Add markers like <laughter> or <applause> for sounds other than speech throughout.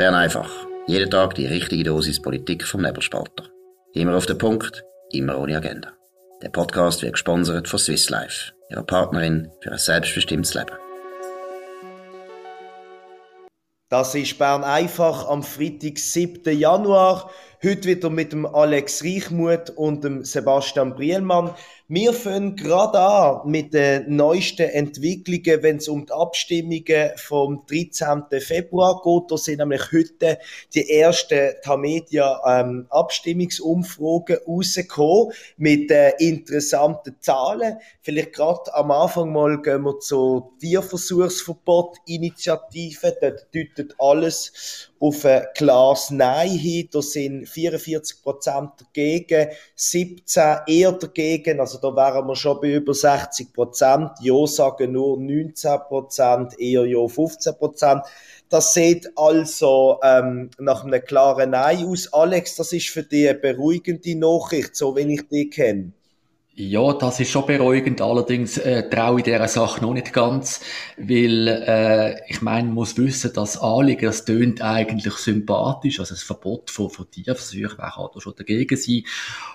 Bern einfach. Jeden Tag die richtige Dosis Politik vom Nebelspalter. Immer auf den Punkt, immer ohne Agenda. Der Podcast wird gesponsert von Swiss Life, ihrer Partnerin für ein selbstbestimmtes Leben. Das ist Bern einfach am Freitag, 7. Januar. Heute wieder mit dem Alex Reichmuth und dem Sebastian Brielmann. Wir fangen gerade an mit den neuesten Entwicklungen, wenn es um die Abstimmungen vom 13. Februar geht. Da sind nämlich heute die ersten Tamedia ähm, Abstimmungsumfragen rausgekommen mit äh, interessanten Zahlen. Vielleicht gerade am Anfang mal gehen wir zur Tierversuchsverbot-Initiative. Dort deutet alles auf ein klares Nein hin. Da sind 44 Prozent dagegen, 17 eher dagegen. Also da wären wir schon bei über 60 Prozent. Ja sagen nur 19 Prozent, eher ja 15 Prozent. Das sieht also ähm, nach einem klaren Nein aus. Alex, das ist für dich eine beruhigende Nachricht, so wie ich dich kenne. Ja, das ist schon beruhigend. Allerdings äh, traue ich dieser Sache noch nicht ganz, weil äh, ich meine, man muss wissen, das Anliegen, das tönt eigentlich sympathisch. Also das Verbot von, von Tierversuchen, wer kann da schon dagegen sein?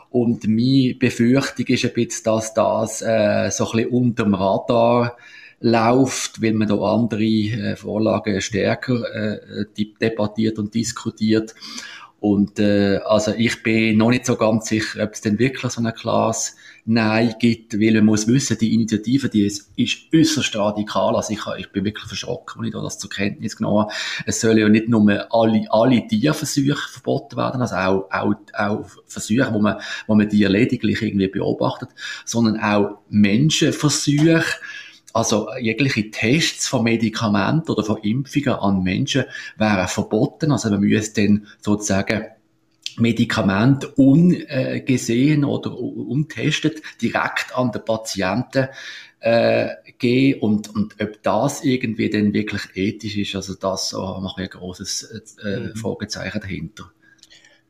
Und meine Befürchtung ist ein bisschen, dass das äh, so ein bisschen unterm Radar läuft, weil man da andere äh, Vorlagen stärker äh, debattiert und diskutiert. Und äh, also ich bin noch nicht so ganz sicher, ob es denn wirklich so ein klares Nein gibt, weil man muss wissen, die Initiative, die ist, ist äußerst radikal. Also ich, ich bin wirklich verschrocken, als ich da das zur Kenntnis genommen habe. Es sollen ja nicht nur alle, alle Tierversuche verboten werden, also auch, auch, auch Versuche, wo man, wo man die lediglich irgendwie beobachtet, sondern auch Menschenversuche, also jegliche Tests von Medikamenten oder von Impfungen an Menschen wären verboten. Also man müsste dann sozusagen Medikament ungesehen oder untestet direkt an den Patienten äh, gehen und, und ob das irgendwie dann wirklich ethisch ist, also das so mache ich ein großes äh, mhm. Fragezeichen dahinter.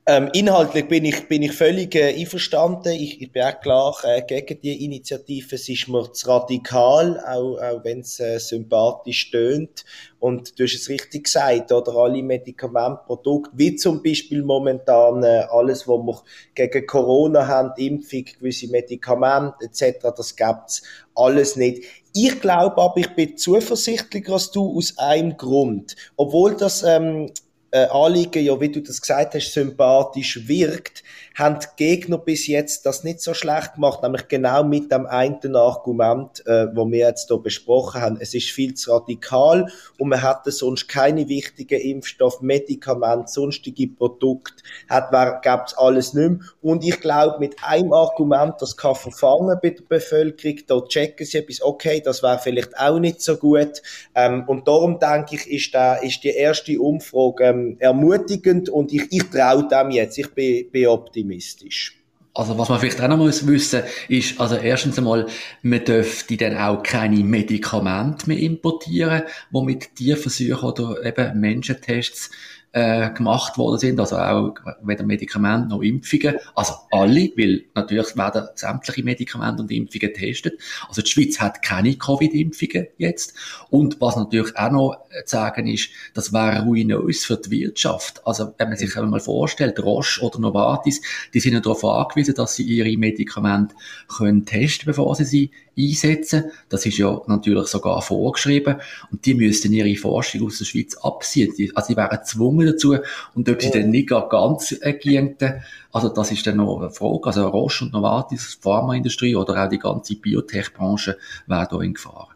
Ähm, inhaltlich bin ich, bin ich völlig äh, einverstanden. Ich, ich bin auch klar äh, gegen die Initiative. Es ist mir zu radikal, auch, auch wenn es äh, sympathisch tönt. Und du hast es richtig gesagt, oder alle Medikamentprodukte, wie zum Beispiel momentan äh, alles, was wir gegen Corona haben, Impfung, gewisse Medikamente etc., das gibt's alles nicht. Ich glaube aber, ich bin zuversichtlicher als du aus einem Grund. Obwohl das ähm, äh, Anliegen, ja, wie du das gesagt hast, sympathisch wirkt, haben die Gegner bis jetzt das nicht so schlecht gemacht, nämlich genau mit dem einen Argument, äh, wo wir jetzt hier besprochen haben. Es ist viel zu radikal und man hätte sonst keine wichtigen Impfstoff, Medikamente, sonstige Produkte, hat, gäbe es alles nicht mehr. Und ich glaube, mit einem Argument, das kann verfangen bei der Bevölkerung, da checken sie etwas, okay, das wäre vielleicht auch nicht so gut. Ähm, und darum denke ich, ist, der, ist die erste Umfrage ähm, ermutigend und ich, ich traue dem jetzt. Ich bin, bin optimistisch. Also was man vielleicht auch noch muss wissen, ist, also erstens einmal, man dürfte dann auch keine Medikamente mehr importieren, wo mit Tierversuchen oder eben Menschentests äh, gemacht worden sind, also auch weder Medikamente noch Impfungen, also alle, weil natürlich werden sämtliche Medikamente und Impfungen getestet. Also die Schweiz hat keine Covid-Impfungen jetzt. Und was natürlich auch noch zu sagen ist, das wäre ruinös für die Wirtschaft. Also wenn man sich einmal vorstellt, Roche oder Novartis, die sind ja darauf angewiesen, dass sie ihre Medikamente können testen, bevor sie sie einsetzen. Das ist ja natürlich sogar vorgeschrieben. Und die müssten ihre Forschung aus der Schweiz abziehen. Also die wären gezwungen dazu. Und ob sie dann nicht ganz äh, also das ist dann noch eine Frage. Also Roche und Novartis, Pharmaindustrie oder auch die ganze Biotech-Branche wäre da in Gefahr.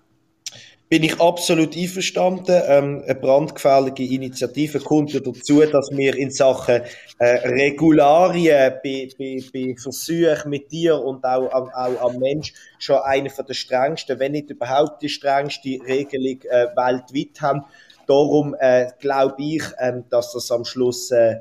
Bin ich absolut einverstanden. Ähm, eine brandgefährliche Initiative kommt ja dazu, dass wir in Sachen äh, Regularien bei, bei, bei Versuchen mit dir und auch, auch, auch am Mensch schon eine von der strengsten, wenn nicht überhaupt die strengste Regelung äh, weltweit haben. Darum äh, glaube ich, ähm, dass das am Schluss äh,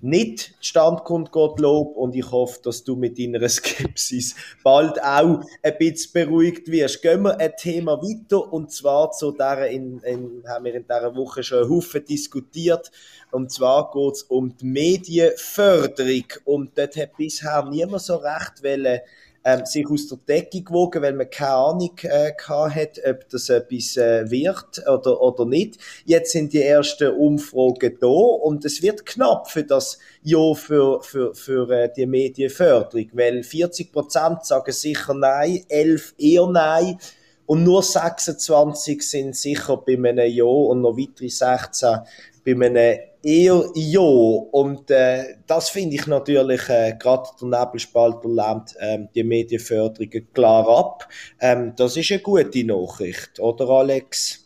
nicht zustande kommt, Gottlob. Und ich hoffe, dass du mit deiner <laughs> Skepsis bald auch ein bisschen beruhigt wirst. Gehen wir ein Thema weiter. Und zwar zu der, in, in, haben wir in dieser Woche schon einen Haufen diskutiert. Und zwar geht es um die Medienförderung. Und dort hat bisher niemand so recht wollen, ähm, sich aus der Decke gewogen, weil man keine Ahnung äh, hat, ob das etwas äh, wird oder, oder nicht. Jetzt sind die ersten Umfragen da und es wird knapp für das Jahr für, für, für äh, die Medienförderung, weil 40 Prozent sagen sicher nein, 11 eher nein und nur 26 sind sicher bei einem Ja und noch weitere 16 bei einem eher Ja. Und äh, das finde ich natürlich, äh, gerade der Nebelspalter lehnt ähm, die Medienförderung klar ab. Ähm, das ist eine gute Nachricht, oder Alex?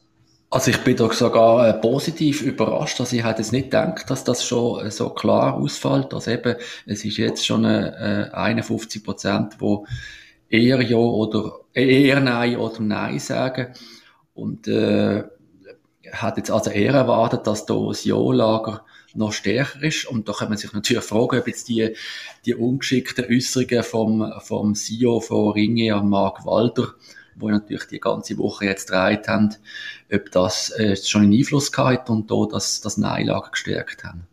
Also ich bin doch sogar äh, positiv überrascht. Also ich hätte jetzt nicht gedacht, dass das schon äh, so klar ausfällt. Also eben, es ist jetzt schon äh, 51 Prozent, wo eher Ja oder äh, eher Nein oder Nein sagen. Und äh, hat jetzt also eher erwartet, dass da das Ja-Lager noch stärker ist. Und da kann man sich natürlich fragen, ob jetzt die, die ungeschickten Äußerungen vom, vom CEO von Ringe, Mark Walter, wo natürlich die ganze Woche jetzt gedreht haben, ob das äh, schon einen Einfluss gehabt und da das, das Nein-Lager gestärkt haben.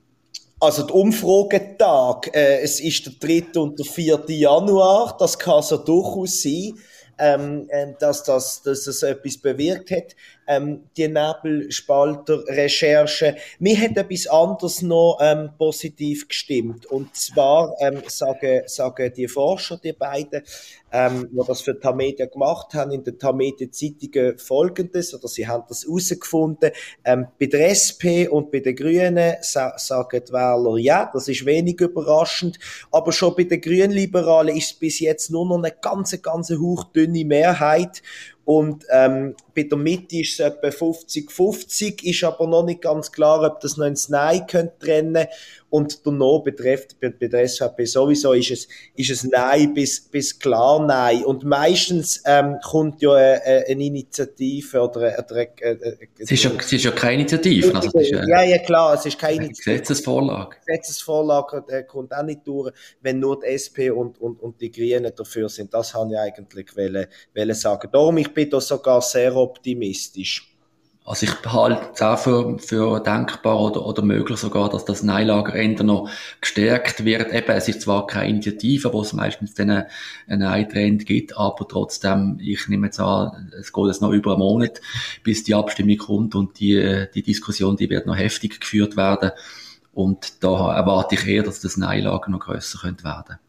Also der Umfragetag, äh, es ist der 3. und der 4. Januar, das kann so durchaus sein, ähm, ähm, dass, das, dass das etwas bewirkt hat ähm, die Nebelspalter-Recherche. Mir hat etwas anderes noch ähm, positiv gestimmt. Und zwar ähm, sagen, sagen die Forscher, die beiden, ähm, die das für Tamedia gemacht haben, in der Tamedia-Zeitung folgendes, oder sie haben das herausgefunden, ähm, bei der SP und bei den Grünen sa sagen die Wähler ja, das ist wenig überraschend, aber schon bei den Grünliberalen ist es bis jetzt nur noch eine ganz, ganz hauchdünne Mehrheit und ähm, bei der Mitte ist es etwa 50-50, ist aber noch nicht ganz klar, ob das noch ins Nein könnte trennen und der No betrifft, der SVP sowieso ist es, ist es Nein bis, bis klar Nein. Und meistens ähm, kommt ja eine, eine Initiative oder, oder eine, eine, es, ist ja, es ist ja keine Initiative. Also ist, ja, ja, klar, es ist keine Gesetzesvorlage. Gesetzesvorlage äh, kommt auch nicht durch, wenn nur die SP und, und, und die Grünen dafür sind. Das habe ich eigentlich wollen, wollen sagen. Darum, ich bin da sogar sehr optimistisch. Also ich halte es auch für, für denkbar oder, oder möglich sogar, dass das Neilager Ende noch gestärkt wird. Eben, es ist zwar keine Initiative, wo es meistens dann einen Eintrend gibt, aber trotzdem, ich nehme jetzt an, es geht jetzt noch über einen Monat, bis die Abstimmung kommt und die, die Diskussion, die wird noch heftig geführt werden. Und da erwarte ich eher, dass das Neilager noch grösser könnte werden.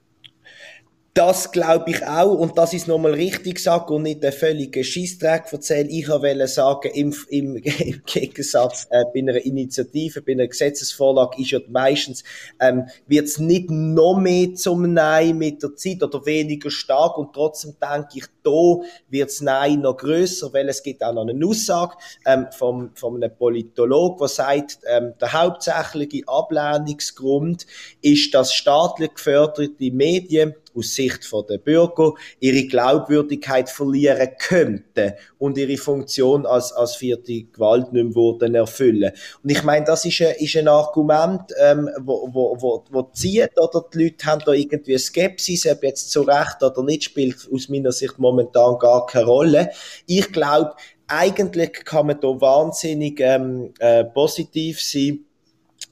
Das glaube ich auch und das ist nochmal richtig gesagt und nicht der völlige Schießträg erzählen. Ich wollte sagen, im, im, <laughs> im Gegensatz äh, bei einer Initiative, bei einer Gesetzesvorlage ist ja meistens, ähm, wird es nicht noch mehr zum Nein mit der Zeit oder weniger stark und trotzdem denke ich, da wird das Nein noch größer, weil es gibt auch noch eine Aussage ähm, vom, von einem Politolog, der sagt, ähm, der hauptsächliche Ablehnungsgrund ist, dass staatlich geförderte Medien aus Sicht der Bürger ihre Glaubwürdigkeit verlieren könnten und ihre Funktion als, als vierte Gewalt nicht mehr würden erfüllen. Und ich meine, das ist ein, ist ein Argument, ähm, wo, wo, wo, wo zieht, oder die Leute haben da irgendwie Skepsis, ob jetzt zu Recht oder nicht, spielt aus meiner Sicht momentan gar keine Rolle. Ich glaube, eigentlich kann man da wahnsinnig ähm, äh, positiv sein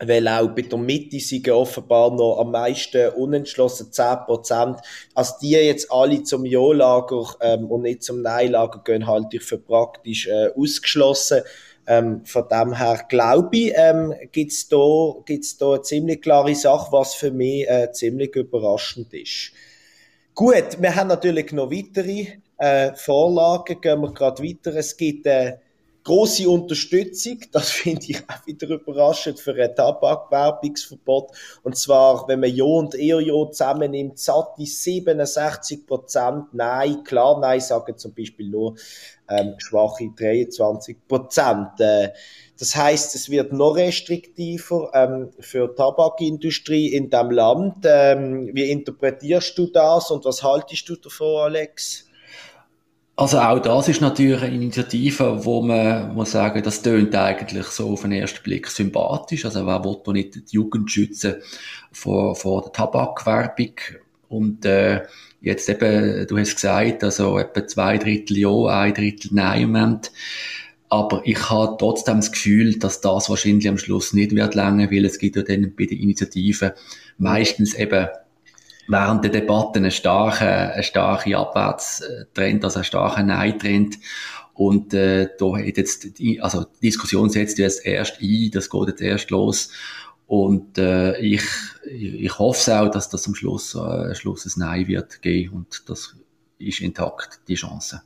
weil auch bei der Mitte sind offenbar noch am meisten unentschlossen, 10%. Als die jetzt alle zum Ja-Lager ähm, und nicht zum Nein-Lager gehen, halte ich für praktisch äh, ausgeschlossen. Ähm, von dem her glaube ich, ähm, gibt es da, gibt's da eine ziemlich klare Sache, was für mich äh, ziemlich überraschend ist. Gut, wir haben natürlich noch weitere äh, Vorlagen, gehen wir gerade weiter. Es gibt äh, große Unterstützung, <laughs> das finde ich auch wieder überraschend, für ein Tabakwerbungsverbot. Und zwar, wenn man Jo und Ehrjo zusammennimmt, satte 67 Prozent Nein, klar Nein sagen zum Beispiel nur ähm, schwache 23 Prozent. Äh, das heißt, es wird noch restriktiver ähm, für die Tabakindustrie in dem Land. Ähm, wie interpretierst du das und was haltest du davon, Alex? Also auch das ist natürlich eine Initiative, wo man muss sagen, das tönt eigentlich so auf den ersten Blick sympathisch. Also wer will da nicht die Jugend schützen vor, vor der Tabakwerbung? Und äh, jetzt eben, du hast gesagt, also etwa zwei Drittel Ja, ein Drittel Nein im Moment. Aber ich habe trotzdem das Gefühl, dass das wahrscheinlich am Schluss nicht wird länger, weil es gibt ja dann bei den Initiativen meistens eben während der Debatte einen starken, einen starken Abwärtstrend, also einen starken Nein-Trend. Und äh, da hat jetzt die, also die Diskussion setzt jetzt erst ein, das geht jetzt erst los. Und äh, ich, ich hoffe auch, dass das am Schluss, äh, Schluss ein Nein wird geben und das ist intakt, die Chance.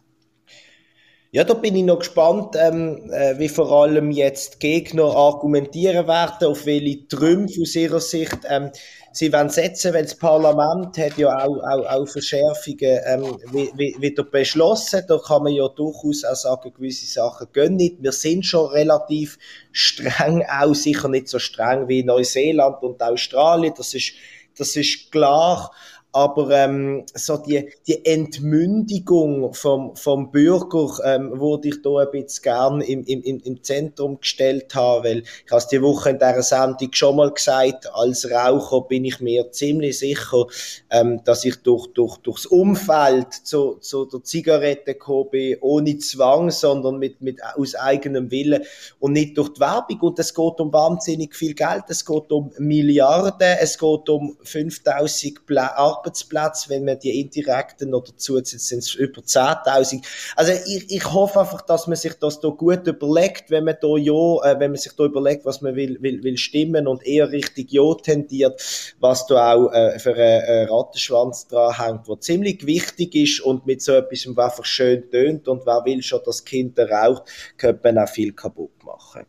Ja, da bin ich noch gespannt, ähm, äh, wie vor allem jetzt Gegner argumentieren werden, auf welche Trümpfe aus ihrer Sicht ähm, sie wollen setzen, weil das Parlament hat ja auch, auch, auch Verschärfungen ähm, wieder beschlossen. Da kann man ja durchaus auch sagen, gewisse Sachen gehen nicht. Wir sind schon relativ streng, auch sicher nicht so streng wie Neuseeland und Australien, das ist, das ist klar aber ähm, so die, die Entmündigung vom, vom Bürger ähm, würde ich da ein bisschen gern im, im, im Zentrum gestellt haben, weil ich habe es die Woche in dieser Sendung schon mal gesagt, als Raucher bin ich mir ziemlich sicher, ähm, dass ich durch, durch, durchs Umfeld zu, zu der Zigarette gekommen bin, ohne Zwang, sondern mit, mit, aus eigenem Willen und nicht durch die Werbung. Und es geht um wahnsinnig viel Geld, es geht um Milliarden, es geht um 5000 Pla Arbeitsplätze, wenn man die indirekten noch dazu zieht, sind es über 10.000. Also ich, ich hoffe einfach, dass man sich das da gut überlegt, wenn man da ja, äh, wenn man sich da überlegt, was man will, will, will stimmen und eher richtig ja tendiert, was da auch äh, für einen äh, Rattenschwanz dran hängt, der ziemlich wichtig ist und mit so etwas einfach schön tönt und wer will schon, dass Kinder raucht, könnte man auch viel kaputt machen.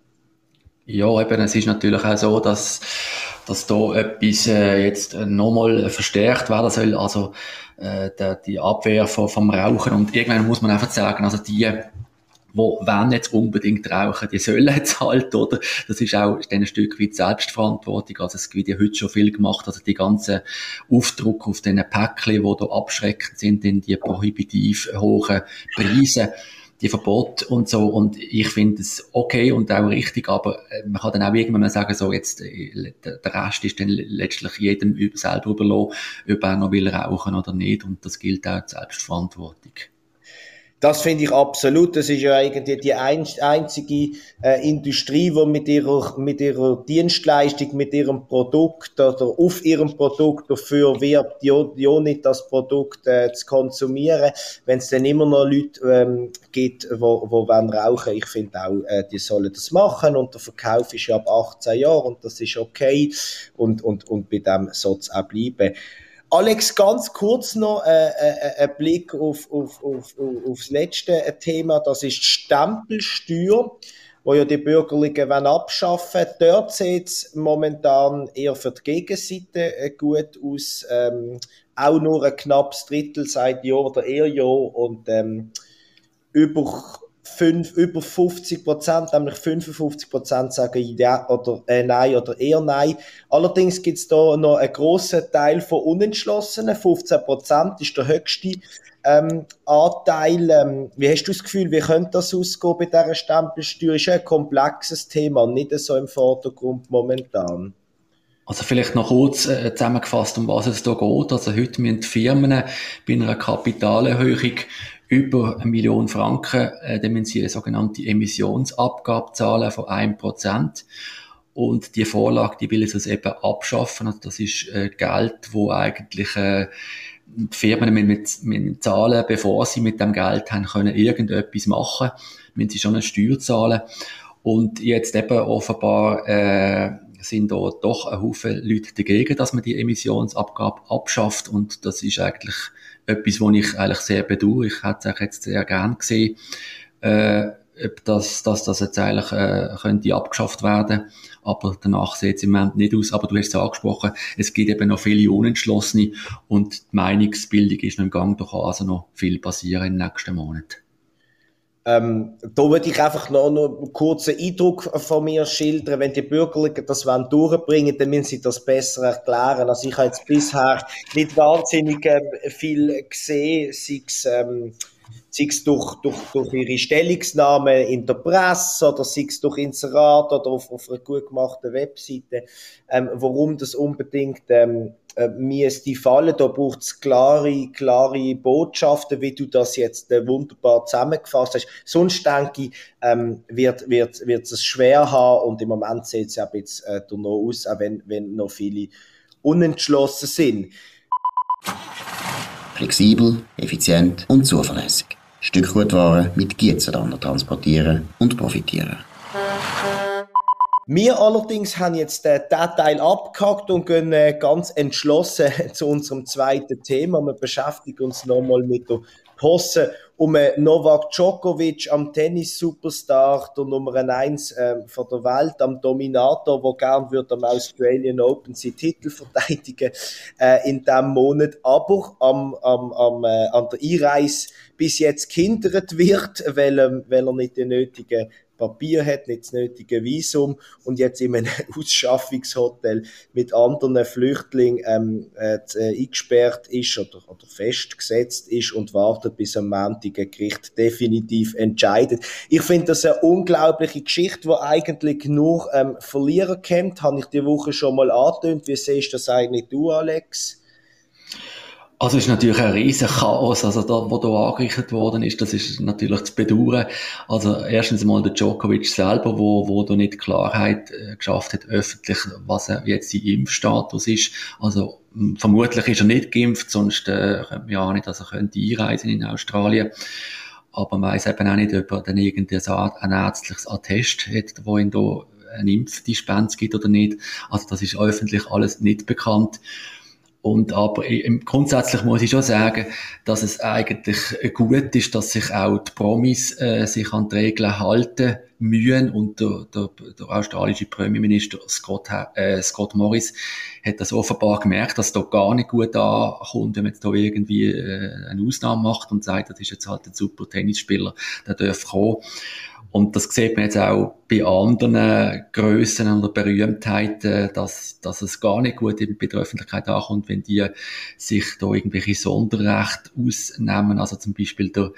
Ja, eben, es ist natürlich auch so, dass, dass da etwas äh, jetzt nochmal verstärkt werden soll, also äh, der, die Abwehr vom, vom Rauchen. Und irgendwann muss man einfach sagen, also die, wo wenn jetzt unbedingt rauchen, die sollen jetzt halt, oder? Das ist auch ein Stück weit Selbstverantwortung. Also es wird ja heute schon viel gemacht. Also die ganze Aufdruck auf diesen Päckchen, die da abschreckend sind, in die prohibitiv hohen Preise die Verbote und so. Und ich finde es okay und auch richtig, aber äh, man kann dann auch irgendwann mal sagen, so jetzt, äh, der Rest ist dann letztlich jedem selber überlassen, ob er noch will rauchen oder nicht. Und das gilt auch als Selbstverantwortung. Das finde ich absolut. Das ist ja eigentlich die einzige äh, Industrie, die mit ihrer, mit ihrer Dienstleistung, mit ihrem Produkt oder auf ihrem Produkt dafür wirbt, ja, ja nicht das Produkt äh, zu konsumieren. Wenn es dann immer noch Leute ähm, gibt, wo, wo wollen rauchen, ich finde auch, äh, die sollen das machen und der Verkauf ist ja ab 18 Jahren und das ist okay und, und, und bei dem soll es auch bleiben. Alex, ganz kurz noch äh, äh, äh, ein Blick auf, auf, auf, auf das letzte Thema, das ist die Stempelsteuer, wo ja die Bürgerlichen abschaffen wollen. Dort sieht es momentan eher für die Gegenseite äh, gut aus. Ähm, auch nur ein knappes Drittel seit Jahr oder eher Jahr und ähm, über fünf, über 50 Prozent, nämlich 55 Prozent sagen ja oder äh, nein oder eher nein. Allerdings gibt es da noch einen grossen Teil von Unentschlossenen. 15 Prozent ist der höchste ähm, Anteil. Ähm, wie hast du das Gefühl, wie könnte das ausgehen bei dieser Stempelsteuer? Ist ein komplexes Thema, nicht so im Vordergrund momentan. Also vielleicht noch kurz äh, zusammengefasst, um was es da geht. Also heute müssen die Firmen bei einer Kapitalerhöhung über eine Million Franken, äh, dann müssen sie eine sogenannte Emissionsabgabe zahlen von einem Prozent. Und die Vorlage, die will es eben abschaffen. Also das ist äh, Geld, wo eigentlich äh, die Firmen mit, mit zahlen, bevor sie mit dem Geld haben können irgendetwas machen, müssen sie schon eine Steuer zahlen. Und jetzt eben offenbar äh, sind da doch ein Haufen Leute dagegen, dass man die Emissionsabgabe abschafft. Und das ist eigentlich etwas, was ich eigentlich sehr bedauere. Ich hätte es jetzt sehr gern gesehen, äh, ob das, dass das jetzt eigentlich äh, könnte abgeschafft werden. Aber danach sieht es im Moment nicht aus. Aber du hast es angesprochen, es gibt eben noch viele Unentschlossene und die Meinungsbildung ist noch im Gang. Da kann also noch viel passieren den nächsten Monaten. Ähm, da würde ich einfach noch, noch einen kurzen Eindruck von mir schildern. Wenn die Bürgerlichen das wollen durchbringen, dann müssen sie das besser erklären. Also ich habe jetzt bisher nicht wahnsinnig ähm, viel gesehen, sei es, ähm, sei es durch, durch, durch ihre Stellungsnahmen in der Presse oder sei es durch Inserat oder auf, auf einer gut gemachten Webseite, ähm, warum das unbedingt ähm, äh, müsste fallen. Da braucht es klare, klare Botschaften, wie du das jetzt äh, wunderbar zusammengefasst hast. Sonst denke ich, ähm, wird, wird, wird es schwer haben und im Moment sieht es ja ein bisschen äh, noch aus, auch wenn, wenn noch viele unentschlossen sind. Flexibel, effizient und zuverlässig. Stückgutware mit Gietzenlander transportieren und profitieren. Wir allerdings haben jetzt den Teil abgehakt und gehen äh, ganz entschlossen <laughs> zu unserem zweiten Thema. Wir beschäftigen uns nochmal mit der Posse um Novak Djokovic am Tennis-Superstar, der Nummer 1 äh, von der Welt, am Dominator, der gern würde am Australian Open seinen Titel <laughs> verteidigen äh, in diesem Monat, aber am, am, am, äh, an der Einreise bis jetzt gehindert wird, <laughs> weil, ähm, weil er nicht die nötigen Papier hat, nicht das nötige Visum und jetzt in einem <laughs> Ausschaffungshotel mit anderen Flüchtlingen ähm, äh, eingesperrt ist oder, oder festgesetzt ist und wartet, bis am Montag ein Gericht definitiv entscheidet. Ich finde das eine unglaubliche Geschichte, die eigentlich nur ähm, Verlierer kennt. Habe ich die Woche schon mal angetönt. Wie siehst du das eigentlich du, Alex? Also es ist natürlich ein riesen Chaos, also da, wo da angerichtet worden ist, das ist natürlich zu bedauern. Also erstens mal der Djokovic selber, wo, wo da nicht Klarheit äh, geschafft hat, öffentlich, was er jetzt sein Impfstatus ist. Also vermutlich ist er nicht geimpft, sonst äh, könnte ja nicht, dass er könnte einreisen in Australien. Aber man weiß eben auch nicht, ob er dann irgendein ein ärztliches Attest hat, wo ihn da eine Impfdispens gibt oder nicht. Also das ist öffentlich alles nicht bekannt. Und aber grundsätzlich muss ich schon sagen, dass es eigentlich gut ist, dass sich auch die Promis äh, sich an die Regeln halten mühen und der, der, der australische Premierminister Scott, äh, Scott Morris hat das offenbar gemerkt, dass es da gar nicht gut ankommt, wenn man jetzt da irgendwie äh, eine Ausnahme macht und sagt, das ist jetzt halt ein super Tennisspieler, der darf kommen. Und das sieht man jetzt auch bei anderen Grössen oder Berühmtheiten, dass, dass es gar nicht gut bei der Öffentlichkeit ankommt, wenn die sich da irgendwelche Sonderrechte ausnehmen. Also zum Beispiel der,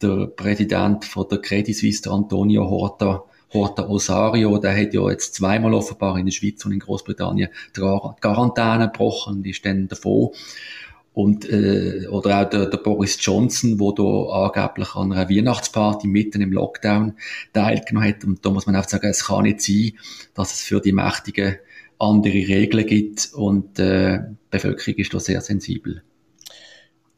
der Präsident von der Credit Suisse, Antonio Horta, Horta Osario, der hat ja jetzt zweimal offenbar in der Schweiz und in Großbritannien die Quarantäne gebrochen und ist dann davon und äh, oder auch der, der Boris Johnson, wo da angeblich an einer Weihnachtsparty mitten im Lockdown teilgenommen hat. Und da muss man auch sagen, es kann nicht sein, dass es für die Mächtigen andere Regeln gibt und äh, die Bevölkerung ist da sehr sensibel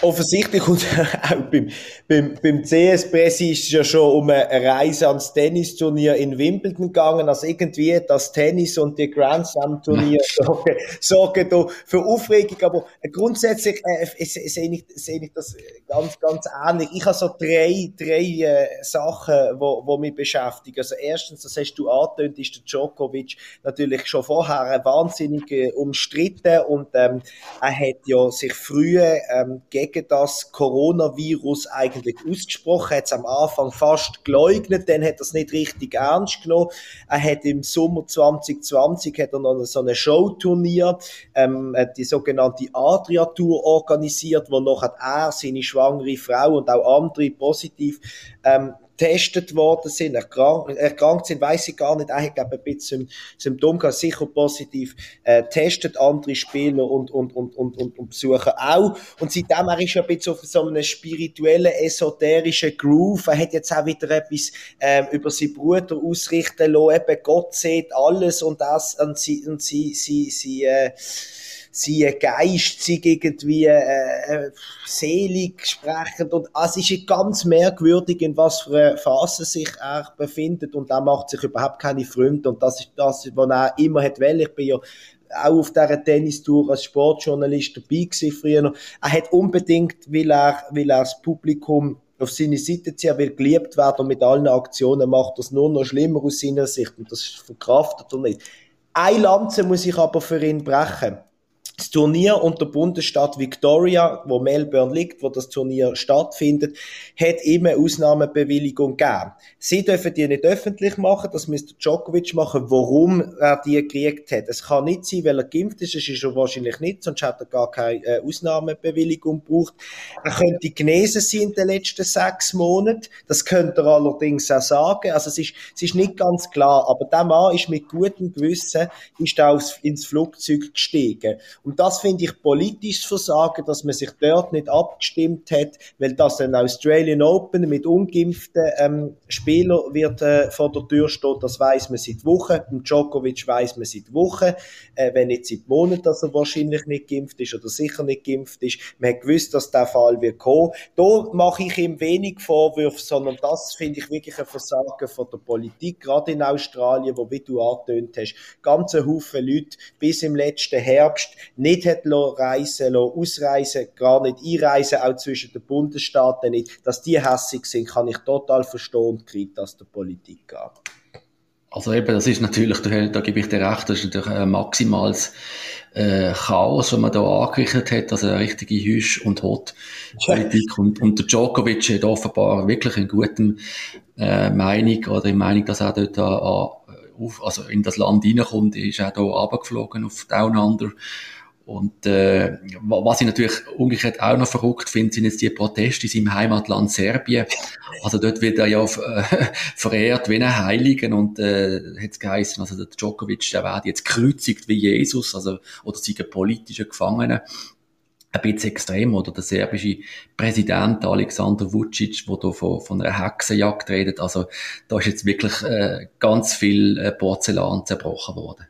offensichtlich und <laughs> auch beim, beim, beim CS-Pressi ist es ja schon um eine Reise ans Tennisturnier in Wimbledon gegangen. Also irgendwie das Tennis und die Grand Slam-Turnier <laughs> sorgen, sorgen da für Aufregung. Aber grundsätzlich äh, sehe ich, seh ich das ganz, ganz ähnlich. Ich habe so drei, drei äh, Sachen, wo, wo mich beschäftigen. Also erstens, das hast du angetönt, ist der Djokovic natürlich schon vorher wahnsinnig äh, umstritten und ähm, er hat ja sich früher ähm, gegen gegen das Coronavirus eigentlich ausgesprochen. Er hat es am Anfang fast geleugnet, dann hat er es nicht richtig ernst genommen. Er hat im Sommer 2020 hat er noch so ein Showturnier, ähm, die sogenannte Adria Tour organisiert, wo noch hat er seine schwangere Frau und auch andere positiv ähm, getestet worden sind, erkrankt, erkrankt sind, weiß ich gar nicht. Hat, glaube ein bisschen Symptom sicher positiv, äh, testet andere Spieler und, und, und, und, und, und Besucher auch. Und seitdem, er ist ja ein bisschen auf so einem spirituellen, esoterischen Groove. Er hat jetzt auch wieder etwas, ähm, über seinen Bruder ausrichten lassen, eben Gott sieht alles und das, und sie, und sie, sie, sie, äh, sein Geist sei irgendwie äh, äh, selig sprechend und also es ist ganz merkwürdig, in was für einer Phase sich er befindet und er macht sich überhaupt keine Freunde und das ist das, was er immer hat will. Ich bin ja auch auf dieser Tennistour als Sportjournalist dabei gewesen früher. Er hat unbedingt, will er, will er das Publikum auf seine Seite ziehen, will geliebt werden und mit allen Aktionen macht das nur noch schlimmer aus seiner Sicht und das verkraftet er nicht. Eine Lanze muss ich aber für ihn brechen das Turnier unter Bundesstadt Victoria, wo Melbourne liegt, wo das Turnier stattfindet, hat immer Ausnahmebewilligung gegeben. Sie dürfen die nicht öffentlich machen, das müsste Djokovic machen, warum er die gekriegt hat. Es kann nicht sein, weil er geimpft ist, das ist er wahrscheinlich nicht, sonst hat er gar keine äh, Ausnahmebewilligung gebraucht. Er könnte genesen sein in den letzten sechs Monaten, das könnte er allerdings auch sagen, also es ist, es ist nicht ganz klar, aber der Mann ist mit gutem Gewissen ist ins Flugzeug gestiegen Und das finde ich politisch Versagen, dass man sich dort nicht abgestimmt hat, weil das ein Australian Open mit ungeimpften ähm, Spielern wird äh, vor der Tür steht, das weiß man seit Wochen. Und Djokovic weiß man seit Wochen, äh, wenn nicht seit Monaten, dass er wahrscheinlich nicht geimpft ist oder sicher nicht geimpft ist. Man hat gewusst, dass der Fall wird kommen. Da mache ich ihm wenig Vorwürfe, sondern das finde ich wirklich ein Versagen von der Politik, gerade in Australien, wo, wie du angetönt hast, ganze Haufen Leute bis im letzten Herbst nicht hat reisen ausreisen, gar nicht einreisen, auch zwischen den Bundesstaaten nicht, dass die hässig sind, kann ich total verstehen und kriege das der Politik an. Also eben, das ist natürlich, da gebe ich dir recht, das ist natürlich ein maximales äh, Chaos, was man da angerichtet hat, also eine richtige Hüsch- und Hot-Politik. Und, und der Djokovic hat offenbar wirklich in gutem äh, Meinung, oder in Meinung, dass er dort an, auf, also in das Land reinkommt, ist er da runtergeflogen auf Down Under und äh, was ich natürlich umgekehrt auch noch verrückt finde, sind jetzt die Proteste in seinem Heimatland Serbien. Also dort wird er ja äh, <laughs> verehrt wie ein Heiligen und äh, hat geheißen, also der Djokovic, der wird jetzt gekreuzigt wie Jesus, also oder sei ein politischer. Ein bisschen extrem, oder der serbische Präsident Alexander Vucic, der da von, von einer Hexenjagd redet. Also da ist jetzt wirklich äh, ganz viel äh, Porzellan zerbrochen worden.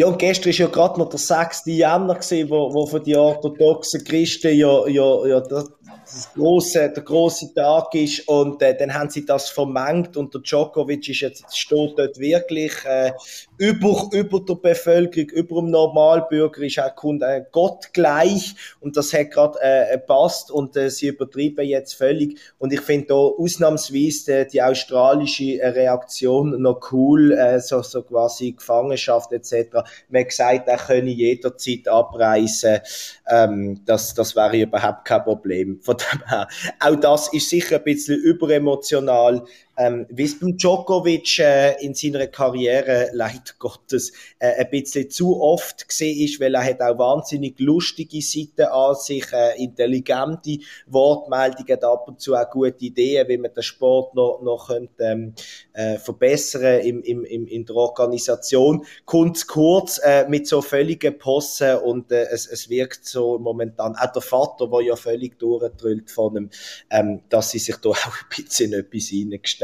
Ja, und gestern war ja gerade noch der 6. Jänner, gewesen, wo, wo für die orthodoxen Christen ja, ja, ja das, das grosse, der große Tag ist und äh, dann haben sie das vermengt und der Djokovic ist jetzt, steht dort wirklich äh, über, über der Bevölkerung, über dem Normalbürger ist auch Kunde, äh, Gott gleich und das hat gerade äh, passt und äh, sie übertreiben jetzt völlig und ich finde da ausnahmsweise äh, die australische äh, Reaktion noch cool, äh, so, so quasi Gefangenschaft etc. Man hat gesagt, er könne jederzeit abreisen, ähm, das, das wäre überhaupt kein Problem. Von <laughs> auch das ist sicher ein bisschen überemotional, ähm, wie es beim Djokovic äh, in seiner Karriere leider Gottes äh, ein bisschen zu oft gesehen ist, weil er hat auch wahnsinnig lustige Seiten an sich, äh, intelligente Wortmeldungen, ab und zu auch gute Ideen, wie man den Sport noch, noch könnte, ähm, äh, verbessern im, im, im, in der Organisation. Kommt kurz äh, mit so völligen Possen und äh, es, es wirkt so momentan, auch der Vater, der ja völlig durchgedrüllt von ihm, ähm, dass sie sich da <laughs> auch ein bisschen etwas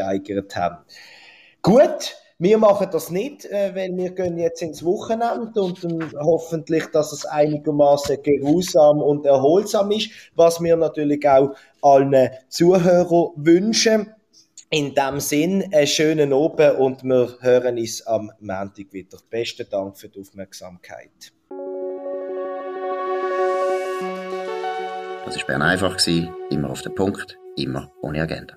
reingesteigert haben. Gut, wir machen das nicht, äh, weil wir gehen jetzt ins Wochenende und dann hoffentlich, dass es einigermaßen geruhsam und erholsam ist, was wir natürlich auch allen Zuhörern wünschen. In dem Sinn, einen schönen Abend und wir hören uns am Montag wieder. Besten Dank für die Aufmerksamkeit. Das war Bern einfach, immer auf den Punkt, immer ohne Agenda.